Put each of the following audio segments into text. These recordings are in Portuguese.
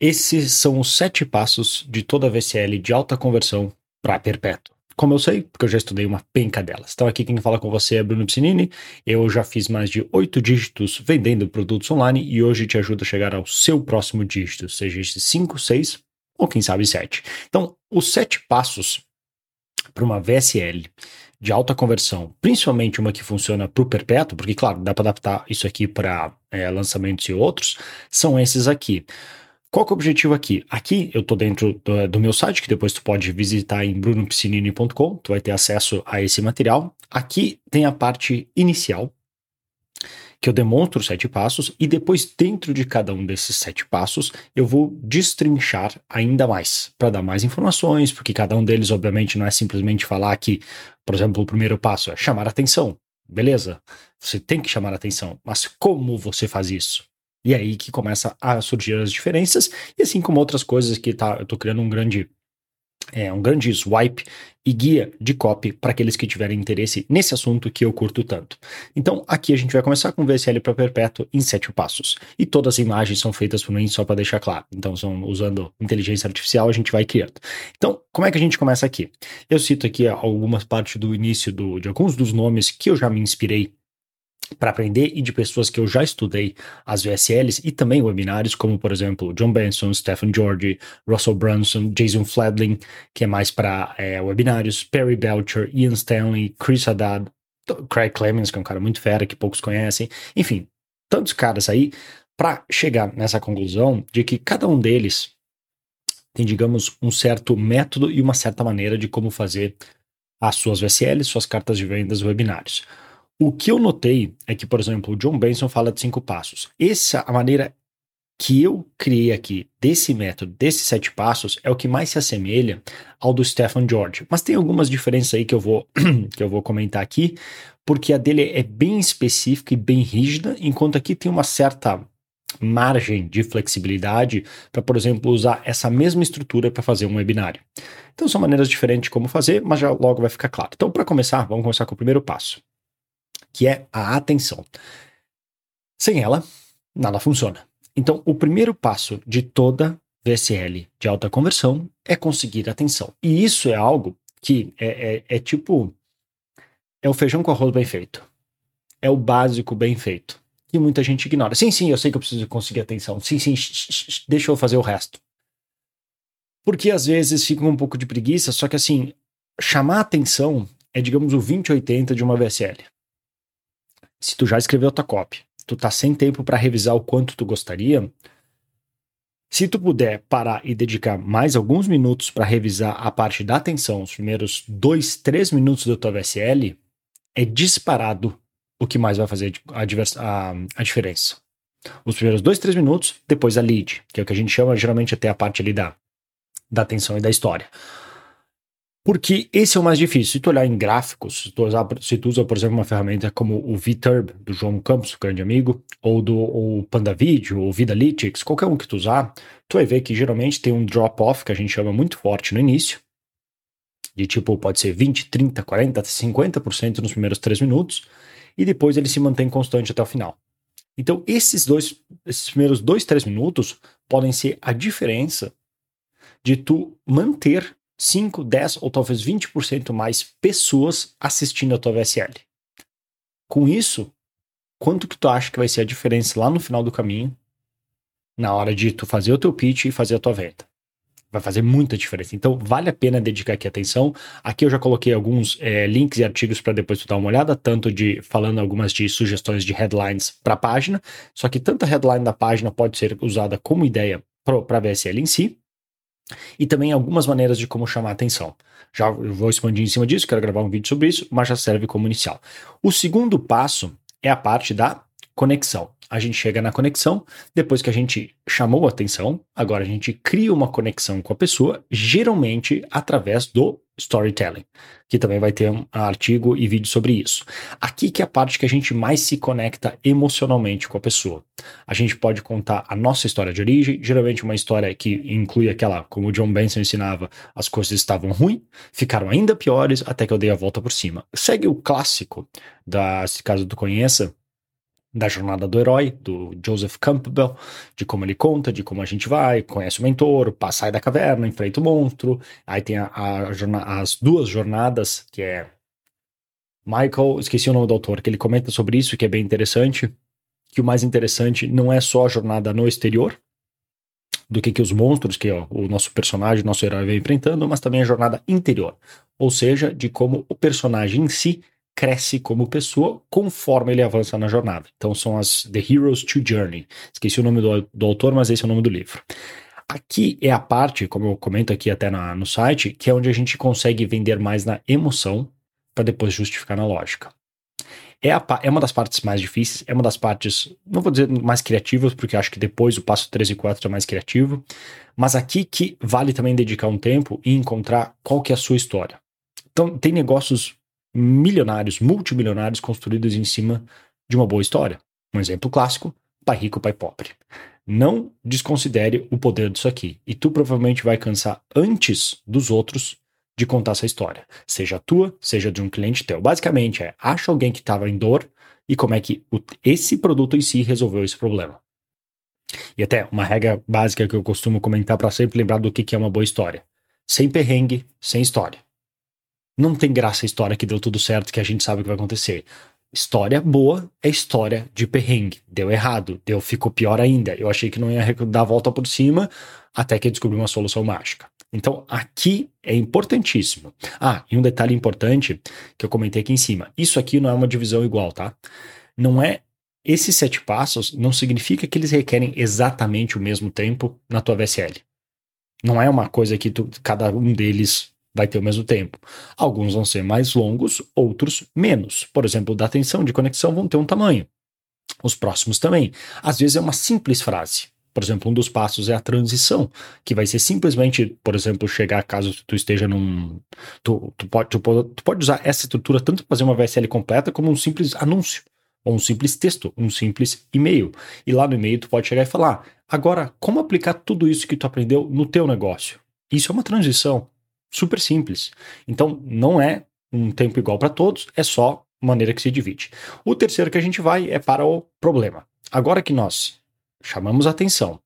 Esses são os sete passos de toda VCL de alta conversão para perpétuo. Como eu sei, porque eu já estudei uma penca delas. Então aqui quem fala com você é Bruno Piscinini. Eu já fiz mais de oito dígitos vendendo produtos online e hoje te ajudo a chegar ao seu próximo dígito, seja esse cinco, seis ou quem sabe sete. Então, os sete passos para uma VSL de alta conversão, principalmente uma que funciona para o perpétuo, porque claro, dá para adaptar isso aqui para é, lançamentos e outros, são esses aqui. Qual que é o objetivo aqui? Aqui eu estou dentro do, do, meu site, que depois tu pode visitar em brunopiscinini.com, tu vai ter acesso a esse material. Aqui tem a parte inicial, que eu demonstro os sete passos, e depois, dentro de cada um desses sete passos, eu vou destrinchar ainda mais, para dar mais informações, porque cada um deles, obviamente, não é simplesmente falar que, por exemplo, o primeiro passo é chamar atenção. Beleza, você tem que chamar atenção, mas como você faz isso? E é aí que começa a surgir as diferenças, e assim como outras coisas que tá, eu estou criando um grande é, um grande swipe e guia de copy para aqueles que tiverem interesse nesse assunto que eu curto tanto. Então, aqui a gente vai começar com VSL para perpétuo em sete passos. E todas as imagens são feitas por mim, só para deixar claro. Então, são usando inteligência artificial, a gente vai criando. Então, como é que a gente começa aqui? Eu cito aqui algumas partes do início do, de alguns dos nomes que eu já me inspirei para aprender e de pessoas que eu já estudei as VSLs e também webinários, como por exemplo John Benson, Stephen George, Russell Brunson, Jason Fladlin, que é mais para é, webinários, Perry Belcher, Ian Stanley, Chris Haddad, Craig Clemens, que é um cara muito fera que poucos conhecem, enfim, tantos caras aí para chegar nessa conclusão de que cada um deles tem, digamos, um certo método e uma certa maneira de como fazer as suas VSLs, suas cartas de vendas, webinários. O que eu notei é que, por exemplo, o John Benson fala de cinco passos. Essa a maneira que eu criei aqui desse método, desses sete passos, é o que mais se assemelha ao do Stephen George. Mas tem algumas diferenças aí que eu vou que eu vou comentar aqui, porque a dele é bem específica e bem rígida, enquanto aqui tem uma certa margem de flexibilidade para, por exemplo, usar essa mesma estrutura para fazer um webinário. Então são maneiras diferentes de como fazer, mas já logo vai ficar claro. Então, para começar, vamos começar com o primeiro passo que é a atenção. Sem ela, nada funciona. Então, o primeiro passo de toda VSL de alta conversão é conseguir atenção. E isso é algo que é, é, é tipo. É o feijão com arroz bem feito. É o básico bem feito. E muita gente ignora. Sim, sim, eu sei que eu preciso conseguir atenção. Sim, sim, deixa eu fazer o resto. Porque às vezes fica um pouco de preguiça, só que assim, chamar atenção é, digamos, o 2080 de uma VSL se tu já escreveu tua copy, tu tá sem tempo para revisar o quanto tu gostaria, se tu puder parar e dedicar mais alguns minutos para revisar a parte da atenção, os primeiros dois, três minutos da tua VSL, é disparado o que mais vai fazer a, a, a diferença. Os primeiros dois, três minutos, depois a lead, que é o que a gente chama geralmente até a parte ali da, da atenção e da história. Porque esse é o mais difícil. Se tu olhar em gráficos, se tu, usar, se tu usa, por exemplo, uma ferramenta como o VTurb, do João Campos, grande amigo, ou do ou PandaVideo, ou Vidalytics, qualquer um que tu usar, tu vai ver que geralmente tem um drop-off, que a gente chama muito forte no início, de tipo, pode ser 20, 30, 40, 50% nos primeiros 3 minutos, e depois ele se mantém constante até o final. Então, esses dois, esses primeiros 2, 3 minutos podem ser a diferença de tu manter 5, 10 ou talvez 20% mais pessoas assistindo a tua VSL. Com isso, quanto que tu acha que vai ser a diferença lá no final do caminho, na hora de tu fazer o teu pitch e fazer a tua venda? Vai fazer muita diferença. Então, vale a pena dedicar aqui atenção. Aqui eu já coloquei alguns é, links e artigos para depois tu dar uma olhada, tanto de falando algumas de sugestões de headlines para a página. Só que tanta headline da página pode ser usada como ideia para a VSL em si, e também algumas maneiras de como chamar a atenção. Já vou expandir em cima disso, quero gravar um vídeo sobre isso, mas já serve como inicial. O segundo passo é a parte da conexão. A gente chega na conexão, depois que a gente chamou a atenção, agora a gente cria uma conexão com a pessoa, geralmente através do storytelling, que também vai ter um artigo e vídeo sobre isso. Aqui que é a parte que a gente mais se conecta emocionalmente com a pessoa. A gente pode contar a nossa história de origem, geralmente uma história que inclui aquela, como o John Benson ensinava, as coisas estavam ruins, ficaram ainda piores até que eu dei a volta por cima. Segue o clássico, da, se caso tu conheça, da jornada do herói, do Joseph Campbell, de como ele conta, de como a gente vai, conhece o mentor, sai da caverna, enfrenta o monstro. Aí tem a, a, as duas jornadas, que é Michael, esqueci o nome do autor, que ele comenta sobre isso, que é bem interessante. Que o mais interessante não é só a jornada no exterior, do que, que os monstros que ó, o nosso personagem, nosso herói vem enfrentando, mas também a jornada interior. Ou seja, de como o personagem em si cresce como pessoa conforme ele avança na jornada. Então são as The Hero's to Journey. Esqueci o nome do, do autor, mas esse é o nome do livro. Aqui é a parte, como eu comento aqui até na, no site, que é onde a gente consegue vender mais na emoção para depois justificar na lógica. É, a, é, uma das partes mais difíceis, é uma das partes, não vou dizer mais criativas, porque acho que depois o passo 3 e 4 é mais criativo, mas aqui que vale também dedicar um tempo e encontrar qual que é a sua história. Então, tem negócios milionários, multimilionários construídos em cima de uma boa história. Um exemplo clássico: pai rico, pai pobre. Não desconsidere o poder disso aqui. E tu provavelmente vai cansar antes dos outros de contar essa história. Seja tua, seja de um cliente teu. Basicamente é, acha alguém que estava em dor e como é que o, esse produto em si resolveu esse problema. E até uma regra básica que eu costumo comentar para sempre lembrar do que, que é uma boa história. Sem perrengue, sem história. Não tem graça a história que deu tudo certo, que a gente sabe o que vai acontecer. História boa é história de perrengue. Deu errado, deu, ficou pior ainda. Eu achei que não ia dar a volta por cima, até que descobri uma solução mágica. Então, aqui é importantíssimo. Ah, e um detalhe importante que eu comentei aqui em cima: isso aqui não é uma divisão igual, tá? Não é. Esses sete passos não significa que eles requerem exatamente o mesmo tempo na tua VSL. Não é uma coisa que tu, cada um deles vai ter o mesmo tempo. Alguns vão ser mais longos, outros menos. Por exemplo, da atenção de conexão vão ter um tamanho. Os próximos também. Às vezes é uma simples frase. Por exemplo, um dos passos é a transição, que vai ser simplesmente, por exemplo, chegar caso tu esteja num. Tu, tu, pode, tu, tu pode usar essa estrutura tanto para fazer uma VSL completa como um simples anúncio, ou um simples texto, um simples e-mail. E lá no e-mail tu pode chegar e falar: agora, como aplicar tudo isso que tu aprendeu no teu negócio? Isso é uma transição super simples. Então, não é um tempo igual para todos, é só maneira que se divide. O terceiro que a gente vai é para o problema. Agora que nós chamamos a atenção,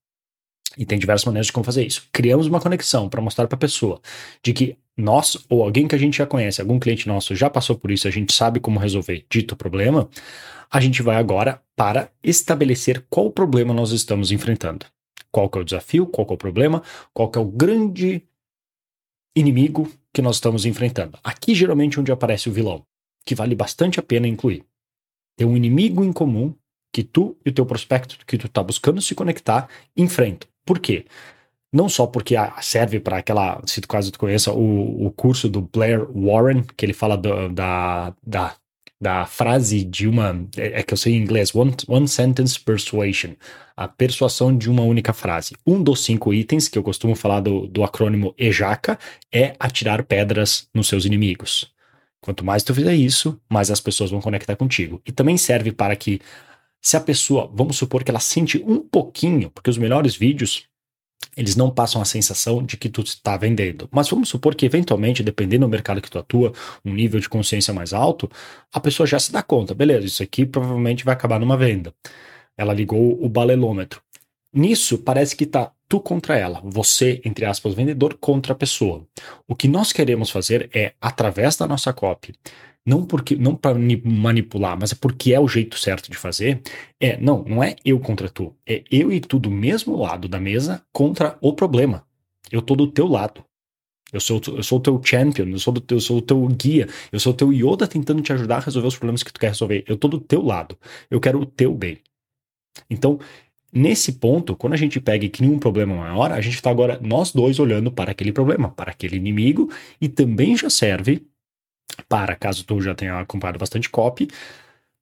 e tem diversas maneiras de como fazer isso, criamos uma conexão para mostrar para a pessoa de que nós ou alguém que a gente já conhece, algum cliente nosso já passou por isso, a gente sabe como resolver dito problema, a gente vai agora para estabelecer qual problema nós estamos enfrentando. Qual que é o desafio, qual que é o problema, qual que é o grande inimigo que nós estamos enfrentando. Aqui geralmente onde aparece o vilão, que vale bastante a pena incluir. Tem um inimigo em comum que tu e o teu prospecto que tu está buscando se conectar enfrentam. Por quê? Não só porque serve para aquela, se tu caso tu conheça o, o curso do Blair Warren, que ele fala do, da, da da frase de uma. É, é, que eu sei em inglês, one, one sentence persuasion. A persuasão de uma única frase. Um dos cinco itens que eu costumo falar do, do acrônimo EJACA é atirar pedras nos seus inimigos. Quanto mais tu fizer isso, mais as pessoas vão conectar contigo. E também serve para que, se a pessoa, vamos supor que ela sente um pouquinho, porque os melhores vídeos eles não passam a sensação de que tu está vendendo. Mas vamos supor que, eventualmente, dependendo do mercado que tu atua, um nível de consciência mais alto, a pessoa já se dá conta, beleza, isso aqui provavelmente vai acabar numa venda. Ela ligou o balelômetro. Nisso, parece que está tu contra ela, você, entre aspas, vendedor, contra a pessoa. O que nós queremos fazer é, através da nossa copy, não porque não para manipular, mas é porque é o jeito certo de fazer. É, não, não é eu contra tu, é eu e tu do mesmo lado da mesa contra o problema. Eu tô do teu lado. Eu sou, eu sou o teu champion, eu sou, do, eu sou o teu guia, eu sou o teu Yoda tentando te ajudar a resolver os problemas que tu quer resolver. Eu tô do teu lado. Eu quero o teu bem. Então, nesse ponto, quando a gente pega e cria um problema maior, a gente está agora nós dois olhando para aquele problema, para aquele inimigo, e também já serve para, caso tu já tenha acompanhado bastante copy,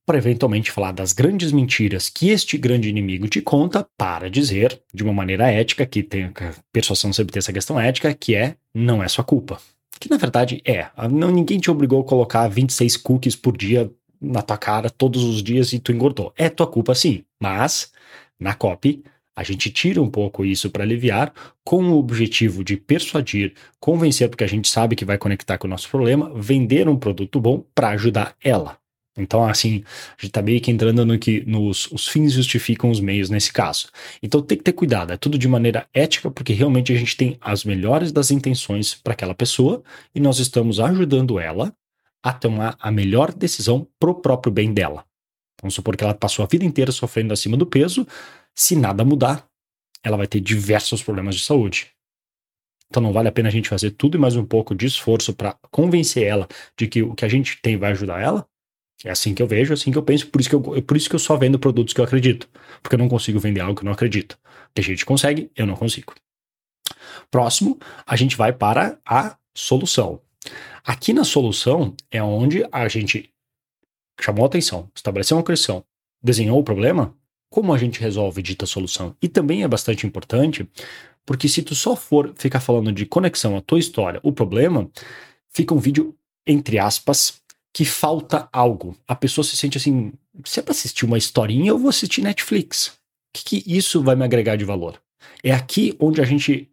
para eventualmente falar das grandes mentiras que este grande inimigo te conta, para dizer, de uma maneira ética, que tem a persuasão sempre tem essa questão ética, que é não é sua culpa. Que na verdade é. Não, ninguém te obrigou a colocar 26 cookies por dia na tua cara todos os dias e tu engordou. É tua culpa sim, mas na copy a gente tira um pouco isso para aliviar, com o objetivo de persuadir, convencer, porque a gente sabe que vai conectar com o nosso problema, vender um produto bom para ajudar ela. Então, assim, a gente tá meio que entrando no que nos, os fins justificam os meios nesse caso. Então tem que ter cuidado, é tudo de maneira ética, porque realmente a gente tem as melhores das intenções para aquela pessoa e nós estamos ajudando ela a tomar a melhor decisão pro próprio bem dela. Vamos supor que ela passou a vida inteira sofrendo acima do peso, se nada mudar, ela vai ter diversos problemas de saúde. Então não vale a pena a gente fazer tudo e mais um pouco de esforço para convencer ela de que o que a gente tem vai ajudar ela? É assim que eu vejo, é assim que eu penso, por isso que eu, por isso que eu só vendo produtos que eu acredito. Porque eu não consigo vender algo que eu não acredito. Tem gente consegue, eu não consigo. Próximo, a gente vai para a solução. Aqui na solução é onde a gente chamou atenção, estabeleceu uma questão, desenhou o problema, como a gente resolve dita solução? E também é bastante importante, porque se tu só for ficar falando de conexão à tua história, o problema, fica um vídeo, entre aspas, que falta algo. A pessoa se sente assim: se é para assistir uma historinha, eu vou assistir Netflix. O que, que isso vai me agregar de valor? É aqui onde a gente,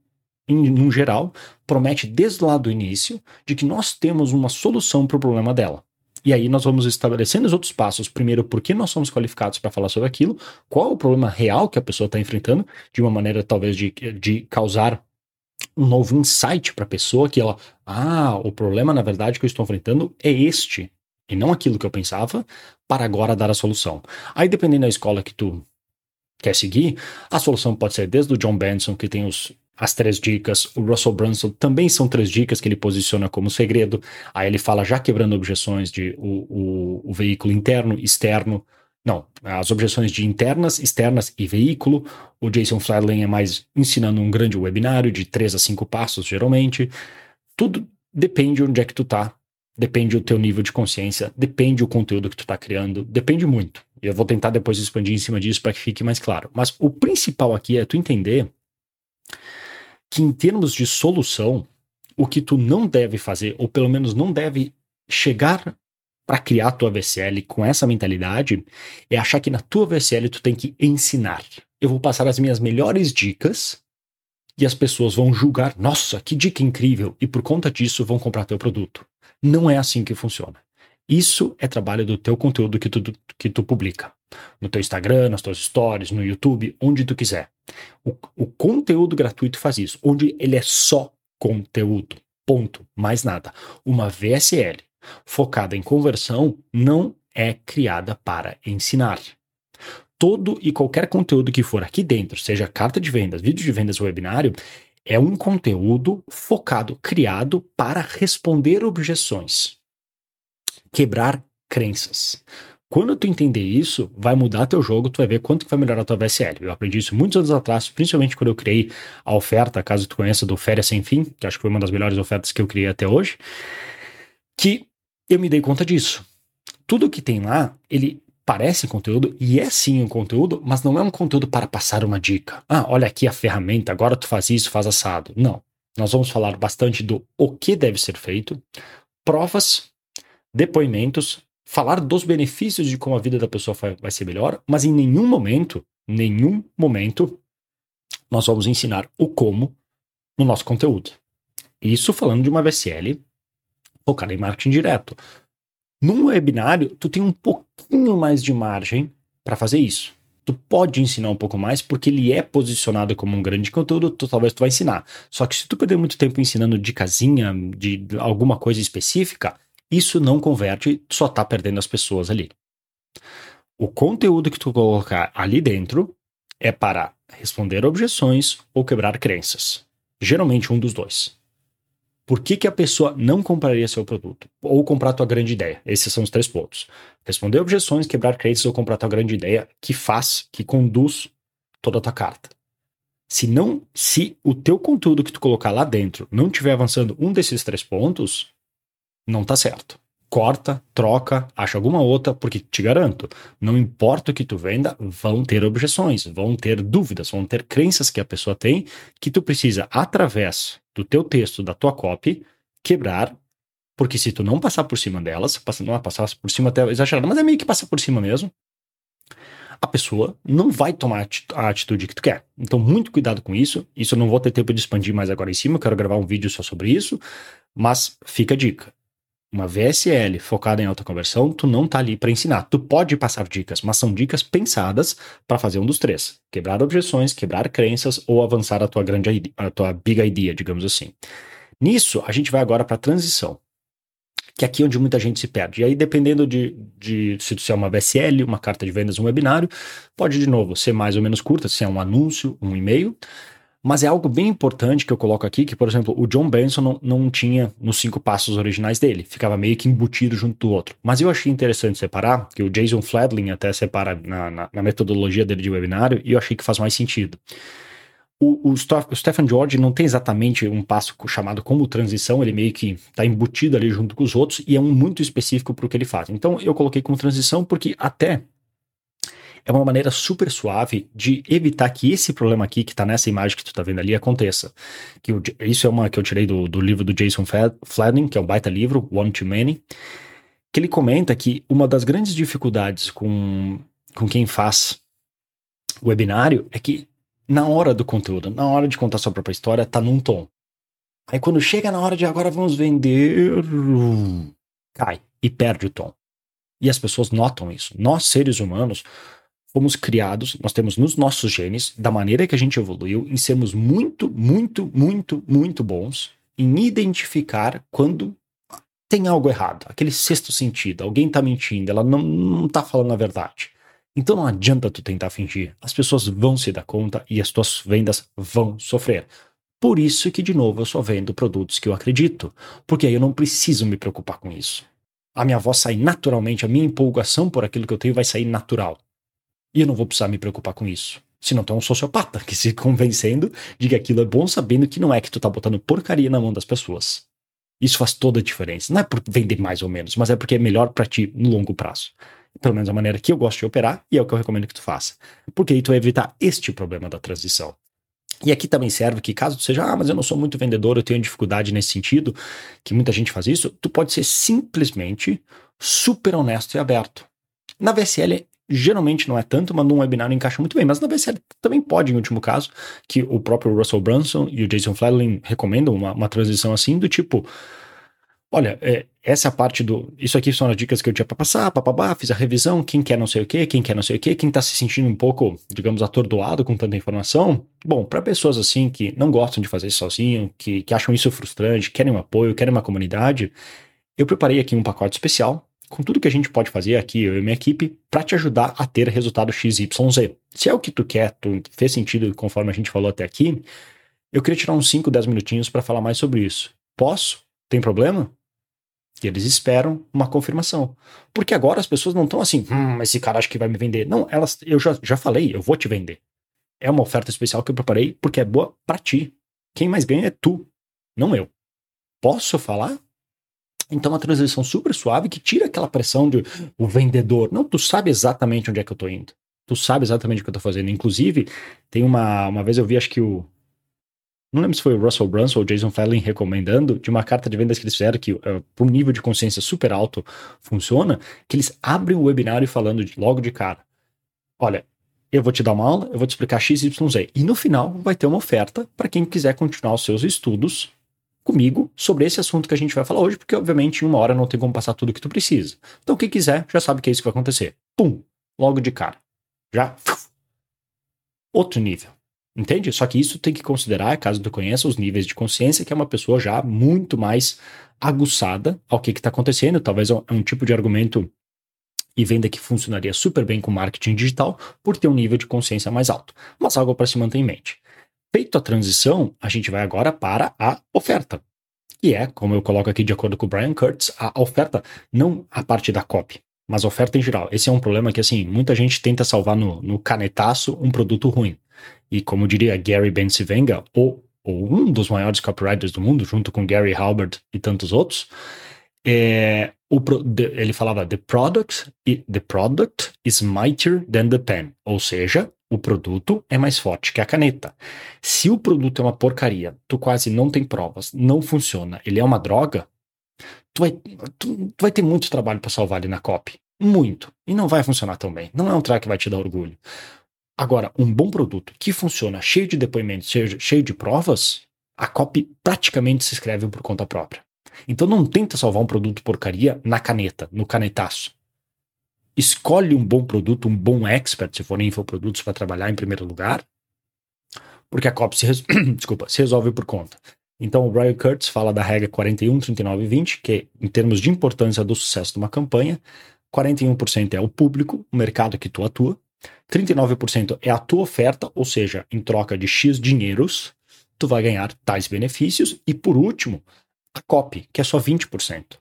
em, no geral, promete desde lá do início de que nós temos uma solução para o problema dela. E aí nós vamos estabelecendo os outros passos. Primeiro, por que nós somos qualificados para falar sobre aquilo, qual o problema real que a pessoa está enfrentando, de uma maneira talvez de, de causar um novo insight para a pessoa que ela, ah, o problema na verdade que eu estou enfrentando é este e não aquilo que eu pensava, para agora dar a solução. Aí dependendo da escola que tu quer seguir, a solução pode ser desde o John Benson, que tem os, as três dicas, o Russell Brunson também são três dicas que ele posiciona como segredo. Aí ele fala já quebrando objeções de o, o, o veículo interno, externo, não, as objeções de internas, externas e veículo. O Jason Fladley é mais ensinando um grande webinário de três a cinco passos, geralmente. Tudo depende de onde é que tu tá, depende do teu nível de consciência, depende o conteúdo que tu tá criando, depende muito. E eu vou tentar depois expandir em cima disso para que fique mais claro. Mas o principal aqui é tu entender que em termos de solução, o que tu não deve fazer, ou pelo menos não deve chegar para criar a tua VCL com essa mentalidade é achar que na tua VCL tu tem que ensinar. Eu vou passar as minhas melhores dicas e as pessoas vão julgar, nossa, que dica incrível, e por conta disso vão comprar teu produto. Não é assim que funciona. Isso é trabalho do teu conteúdo que tu, que tu publica. No teu Instagram, nas tuas stories, no YouTube, onde tu quiser. O, o conteúdo gratuito faz isso, onde ele é só conteúdo. Ponto. Mais nada. Uma VSL focada em conversão não é criada para ensinar. Todo e qualquer conteúdo que for aqui dentro, seja carta de vendas, vídeo de vendas, webinário, é um conteúdo focado, criado para responder objeções, quebrar crenças. Quando tu entender isso, vai mudar teu jogo, tu vai ver quanto que vai melhorar a tua VSL. Eu aprendi isso muitos anos atrás, principalmente quando eu criei a oferta, caso tu conheça, do Férias Sem Fim, que acho que foi uma das melhores ofertas que eu criei até hoje, que eu me dei conta disso. Tudo que tem lá, ele parece conteúdo e é sim um conteúdo, mas não é um conteúdo para passar uma dica. Ah, olha aqui a ferramenta, agora tu faz isso, faz assado. Não. Nós vamos falar bastante do o que deve ser feito, provas, depoimentos, falar dos benefícios de como a vida da pessoa vai ser melhor, mas em nenhum momento, nenhum momento, nós vamos ensinar o como no nosso conteúdo. Isso falando de uma VSL focada em marketing direto. Num webinário, tu tem um pouquinho mais de margem para fazer isso. Tu pode ensinar um pouco mais porque ele é posicionado como um grande conteúdo, tu, talvez tu vai ensinar. Só que se tu perder muito tempo ensinando de casinha, de alguma coisa específica, isso não converte, só tá perdendo as pessoas ali. O conteúdo que tu colocar ali dentro é para responder objeções ou quebrar crenças. Geralmente um dos dois. Por que, que a pessoa não compraria seu produto? Ou comprar tua grande ideia? Esses são os três pontos. Responder objeções, quebrar crenças ou comprar tua grande ideia que faz, que conduz toda a tua carta. Se não, se o teu conteúdo que tu colocar lá dentro não estiver avançando um desses três pontos, não tá certo. Corta, troca, acha alguma outra, porque te garanto, não importa o que tu venda, vão ter objeções, vão ter dúvidas, vão ter crenças que a pessoa tem que tu precisa, através do teu texto, da tua copy, quebrar, porque se tu não passar por cima delas, não é passar por cima até exagerado, mas é meio que passar por cima mesmo, a pessoa não vai tomar a atitude que tu quer. Então, muito cuidado com isso. Isso eu não vou ter tempo de expandir mais agora em cima, eu quero gravar um vídeo só sobre isso, mas fica a dica. Uma VSL focada em alta conversão, tu não tá ali para ensinar. Tu pode passar dicas, mas são dicas pensadas para fazer um dos três: quebrar objeções, quebrar crenças ou avançar a tua grande a tua big idea, digamos assim. Nisso, a gente vai agora para transição. Que é aqui onde muita gente se perde. E aí, dependendo de, de se tu é uma VSL, uma carta de vendas, um webinário, pode de novo ser mais ou menos curta, se é um anúncio, um e-mail. Mas é algo bem importante que eu coloco aqui, que, por exemplo, o John Benson não, não tinha nos cinco passos originais dele, ficava meio que embutido junto do outro. Mas eu achei interessante separar, que o Jason Fladlin até separa na, na, na metodologia dele de webinário, e eu achei que faz mais sentido. O, o, o, Stephen George não tem exatamente um passo chamado como transição, ele meio que está embutido ali junto com os outros e é um muito específico para o que ele faz. Então eu coloquei como transição porque até é uma maneira super suave de evitar que esse problema aqui, que está nessa imagem que tu está vendo ali, aconteça. Que o, isso é uma que eu tirei do, do livro do Jason Fladden, que é um baita livro, One Too Many, que ele comenta que uma das grandes dificuldades com, com quem faz webinário é que na hora do conteúdo, na hora de contar sua própria história, tá num tom. Aí quando chega na hora de agora vamos vender, cai e perde o tom. E as pessoas notam isso. Nós, seres humanos, fomos criados, nós temos nos nossos genes, da maneira que a gente evoluiu, em sermos muito, muito, muito, muito bons em identificar quando tem algo errado, aquele sexto sentido, alguém tá mentindo, ela não, não tá falando a verdade. Então não adianta tu tentar fingir, as pessoas vão se dar conta e as tuas vendas vão sofrer. Por isso que, de novo, eu só vendo produtos que eu acredito, porque aí eu não preciso me preocupar com isso. A minha voz sai naturalmente, a minha empolgação por aquilo que eu tenho vai sair natural. E eu não vou precisar me preocupar com isso. Senão tu é um sociopata que se convencendo de que aquilo é bom, sabendo que não é que tu tá botando porcaria na mão das pessoas. Isso faz toda a diferença. Não é por vender mais ou menos, mas é porque é melhor para ti no longo prazo. Pelo menos a maneira que eu gosto de operar e é o que eu recomendo que tu faça. Porque aí tu vai evitar este problema da transição. E aqui também serve que caso tu seja, ah, mas eu não sou muito vendedor, eu tenho dificuldade nesse sentido, que muita gente faz isso, tu pode ser simplesmente super honesto e aberto. Na VSL Geralmente não é tanto, mas num webinar encaixa muito bem. Mas na VSL também pode, em último caso, que o próprio Russell Brunson e o Jason Fladlin recomendam uma, uma transição assim, do tipo: olha, é, essa é a parte do. Isso aqui são as dicas que eu tinha para passar, papabá, fiz a revisão, quem quer não sei o que, quem quer não sei o que, quem tá se sentindo um pouco, digamos, atordoado com tanta informação. Bom, para pessoas assim que não gostam de fazer isso sozinho, que, que acham isso frustrante, querem um apoio, querem uma comunidade, eu preparei aqui um pacote especial com tudo que a gente pode fazer aqui, eu e minha equipe, para te ajudar a ter resultado XYZ. Se é o que tu quer, tu fez sentido conforme a gente falou até aqui, eu queria tirar uns 5, 10 minutinhos para falar mais sobre isso. Posso? Tem problema? E eles esperam uma confirmação. Porque agora as pessoas não estão assim, hum, esse cara acha que vai me vender. Não, elas, eu já, já falei, eu vou te vender. É uma oferta especial que eu preparei porque é boa para ti. Quem mais ganha é tu, não eu. Posso falar? Então, uma transição super suave que tira aquela pressão de o vendedor. Não, tu sabe exatamente onde é que eu tô indo. Tu sabe exatamente o que eu tô fazendo. Inclusive, tem uma, uma vez eu vi, acho que o. Não lembro se foi o Russell Brunson ou Jason Fallon recomendando, de uma carta de vendas que eles fizeram, que uh, por um nível de consciência super alto funciona, que eles abrem o webinário falando de, logo de cara. Olha, eu vou te dar uma aula, eu vou te explicar XYZ. E no final vai ter uma oferta para quem quiser continuar os seus estudos comigo sobre esse assunto que a gente vai falar hoje, porque obviamente em uma hora não tem como passar tudo que tu precisa. Então quem quiser já sabe que é isso que vai acontecer. Pum, logo de cara. Já outro nível. Entende? Só que isso tem que considerar, caso tu conheça os níveis de consciência, que é uma pessoa já muito mais aguçada ao que está acontecendo. Talvez é um tipo de argumento e venda que funcionaria super bem com marketing digital por ter um nível de consciência mais alto. Mas algo para se manter em mente. Feito a transição, a gente vai agora para a oferta. E é, como eu coloco aqui de acordo com o Brian Kurtz, a oferta, não a parte da copy, mas a oferta em geral. Esse é um problema que, assim, muita gente tenta salvar no, no canetaço um produto ruim. E como diria Gary Bencivenga, ou, ou um dos maiores copywriters do mundo, junto com Gary Halbert e tantos outros, é, o, ele falava the product, the product is mightier than the pen, ou seja, o produto é mais forte que a caneta. Se o produto é uma porcaria, tu quase não tem provas, não funciona, ele é uma droga, tu vai, tu, tu vai ter muito trabalho para salvar ele na copy. Muito. E não vai funcionar tão bem. Não é um track que vai te dar orgulho. Agora, um bom produto que funciona cheio de depoimentos, cheio, cheio de provas, a copy praticamente se escreve por conta própria. Então não tenta salvar um produto porcaria na caneta, no canetaço. Escolhe um bom produto, um bom expert, se for infoprodutos, para trabalhar em primeiro lugar, porque a copy se, res... Desculpa, se resolve por conta. Então o Brian Kurtz fala da regra 41, 39 e 20, que em termos de importância do sucesso de uma campanha, 41% é o público, o mercado que tu atua, 39% é a tua oferta, ou seja, em troca de X dinheiros, tu vai ganhar tais benefícios, e por último, a copy, que é só 20%,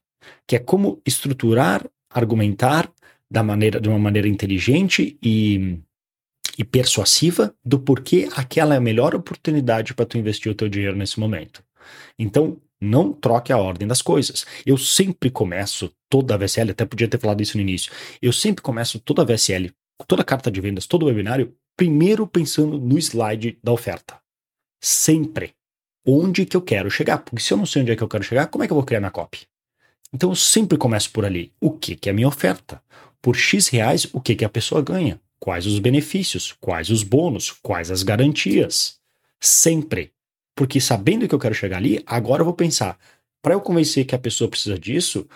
que é como estruturar, argumentar da maneira, de uma maneira inteligente e, e persuasiva do porquê aquela é a melhor oportunidade para tu investir o teu dinheiro nesse momento. Então, não troque a ordem das coisas. Eu sempre começo toda a VSL, até podia ter falado isso no início, eu sempre começo toda a VSL, toda a carta de vendas, todo o webinário, primeiro pensando no slide da oferta. Sempre onde que eu quero chegar. Porque se eu não sei onde é que eu quero chegar, como é que eu vou criar minha copy? Então eu sempre começo por ali. O que, que é a minha oferta? Por X reais, o que, que a pessoa ganha? Quais os benefícios? Quais os bônus? Quais as garantias? Sempre. Porque sabendo que eu quero chegar ali, agora eu vou pensar, para eu convencer que a pessoa precisa disso,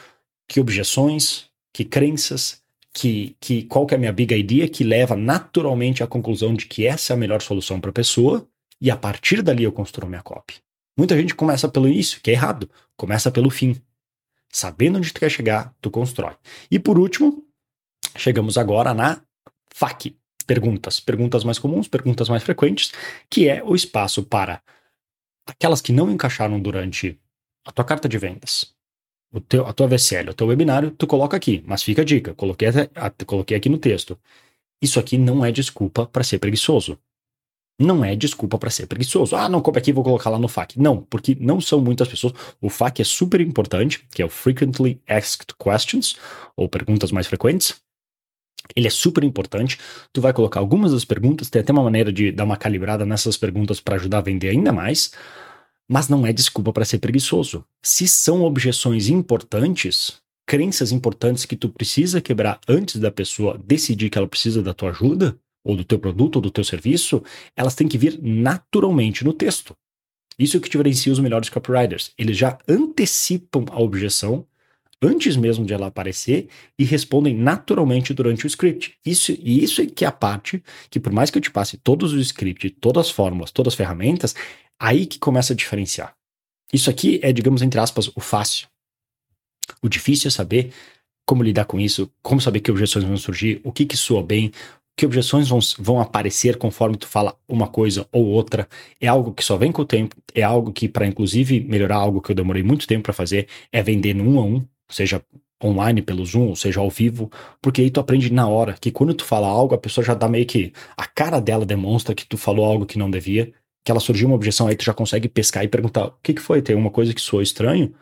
que objeções, que crenças, que, que qual que é a minha big idea que leva naturalmente à conclusão de que essa é a melhor solução para a pessoa, e a partir dali eu construo minha copy. Muita gente começa pelo início, que é errado. Começa pelo fim. Sabendo onde tu quer chegar, tu constrói. E por último, chegamos agora na FAQ. Perguntas. Perguntas mais comuns, perguntas mais frequentes, que é o espaço para aquelas que não encaixaram durante a tua carta de vendas, o teu, a tua VSL, o teu webinário, tu coloca aqui. Mas fica a dica, coloquei, coloquei aqui no texto. Isso aqui não é desculpa para ser preguiçoso não é desculpa para ser preguiçoso. Ah, não coube aqui, vou colocar lá no FAQ. Não, porque não são muitas pessoas. O FAQ é super importante, que é o Frequently Asked Questions, ou perguntas mais frequentes. Ele é super importante. Tu vai colocar algumas das perguntas, tem até uma maneira de dar uma calibrada nessas perguntas para ajudar a vender ainda mais. Mas não é desculpa para ser preguiçoso. Se são objeções importantes, crenças importantes que tu precisa quebrar antes da pessoa decidir que ela precisa da tua ajuda, ou do teu produto ou do teu serviço, elas têm que vir naturalmente no texto. Isso é o que diferencia os melhores copywriters. Eles já antecipam a objeção antes mesmo de ela aparecer e respondem naturalmente durante o script. Isso, e isso é que é a parte que, por mais que eu te passe todos os scripts, todas as fórmulas, todas as ferramentas, aí que começa a diferenciar. Isso aqui é, digamos, entre aspas, o fácil. O difícil é saber como lidar com isso, como saber que objeções vão surgir, o que que soa bem, que objeções vão, vão aparecer conforme tu fala uma coisa ou outra. É algo que só vem com o tempo, é algo que, para inclusive melhorar algo que eu demorei muito tempo para fazer, é vender no um a um, seja online pelo Zoom, ou seja ao vivo, porque aí tu aprende na hora que quando tu fala algo, a pessoa já dá meio que a cara dela demonstra que tu falou algo que não devia, que ela surgiu uma objeção, aí tu já consegue pescar e perguntar: o que, que foi? Tem uma coisa que soou estranho?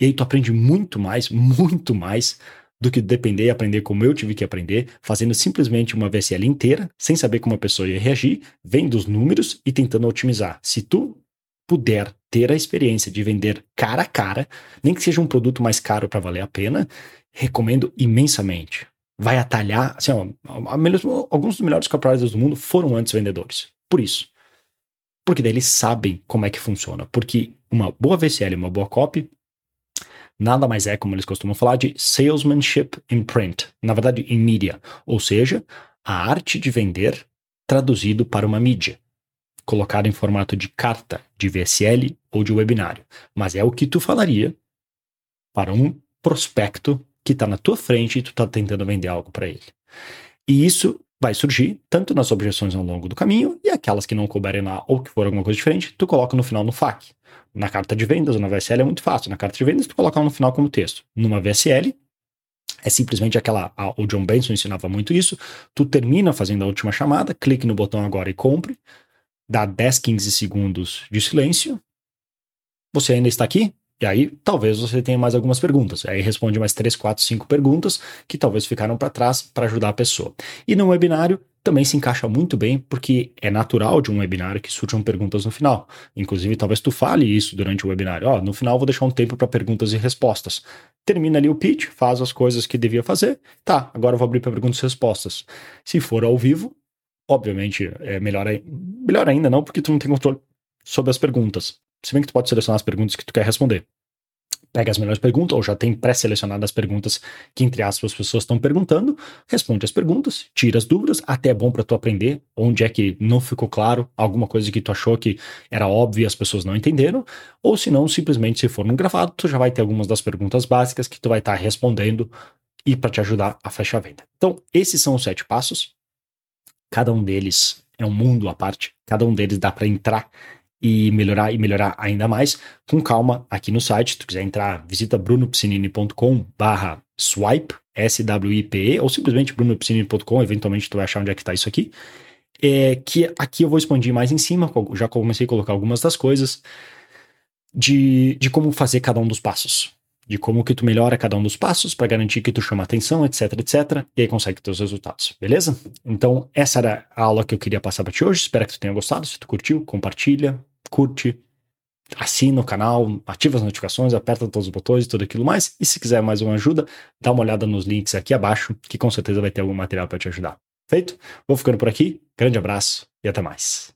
E aí tu aprende muito mais, muito mais do que depender e aprender como eu tive que aprender, fazendo simplesmente uma VSL inteira, sem saber como a pessoa ia reagir, vendo os números e tentando otimizar. Se tu puder ter a experiência de vender cara a cara, nem que seja um produto mais caro para valer a pena, recomendo imensamente. Vai atalhar, assim, ó, alguns dos melhores copywriters do mundo foram antes vendedores. Por isso. Porque daí eles sabem como é que funciona. Porque uma boa VSL, uma boa copy, nada mais é, como eles costumam falar, de salesmanship in print, na verdade, em mídia, ou seja, a arte de vender traduzido para uma mídia, colocado em formato de carta, de VSL ou de webinário. Mas é o que tu falaria para um prospecto que está na tua frente e tu está tentando vender algo para ele. E isso vai surgir tanto nas objeções ao longo do caminho e aquelas que não couberem lá ou que for alguma coisa diferente, tu coloca no final no FAQ. Na carta de vendas ou na VSL é muito fácil. Na carta de vendas, tu coloca no final como texto. Numa VSL, é simplesmente aquela. A, o John Benson ensinava muito isso. Tu termina fazendo a última chamada, clique no botão agora e compre. Dá 10, 15 segundos de silêncio. Você ainda está aqui? E aí, talvez você tenha mais algumas perguntas. Aí responde mais 3, 4, 5 perguntas que talvez ficaram para trás para ajudar a pessoa. E no webinário, também se encaixa muito bem, porque é natural de um webinário que surjam perguntas no final. Inclusive, talvez tu fale isso durante o webinário. Ó, no final vou deixar um tempo para perguntas e respostas. Termina ali o pitch, faz as coisas que devia fazer. Tá, agora eu vou abrir para perguntas e respostas. Se for ao vivo, obviamente é melhor, melhor ainda não, porque tu não tem controle sobre as perguntas. Se bem que tu pode selecionar as perguntas que tu quer responder. pega as melhores perguntas, ou já tem pré-selecionadas as perguntas que, entre aspas, as pessoas estão perguntando, responde as perguntas, tira as dúvidas, até é bom para tu aprender onde é que não ficou claro, alguma coisa que tu achou que era óbvia e as pessoas não entenderam, ou se não, simplesmente se for no gravado, tu já vai ter algumas das perguntas básicas que tu vai estar tá respondendo e para te ajudar a fechar a venda. Então, esses são os sete passos. Cada um deles é um mundo à parte, cada um deles dá para entrar e melhorar e melhorar ainda mais, com calma aqui no site. Se tu quiser entrar, visita brunopsinini.com barra swipe, S-W-I-P-E, ou simplesmente brunopsinini.com, eventualmente tu vai achar onde é que está isso aqui. É, que aqui eu vou expandir mais em cima, já comecei a colocar algumas das coisas de, de como fazer cada um dos passos. De como que tu melhora cada um dos passos para garantir que tu chama atenção, etc, etc, e aí consegue ter os resultados, beleza? Então, essa era a aula que eu queria passar para ti hoje. Espero que tu tenha gostado. Se tu curtiu, compartilha, curte, assina o canal, ativa as notificações, aperta todos os botões e tudo aquilo mais. E se quiser mais uma ajuda, dá uma olhada nos links aqui abaixo, que com certeza vai ter algum material para te ajudar. Feito? Vou ficando por aqui. Grande abraço e até mais.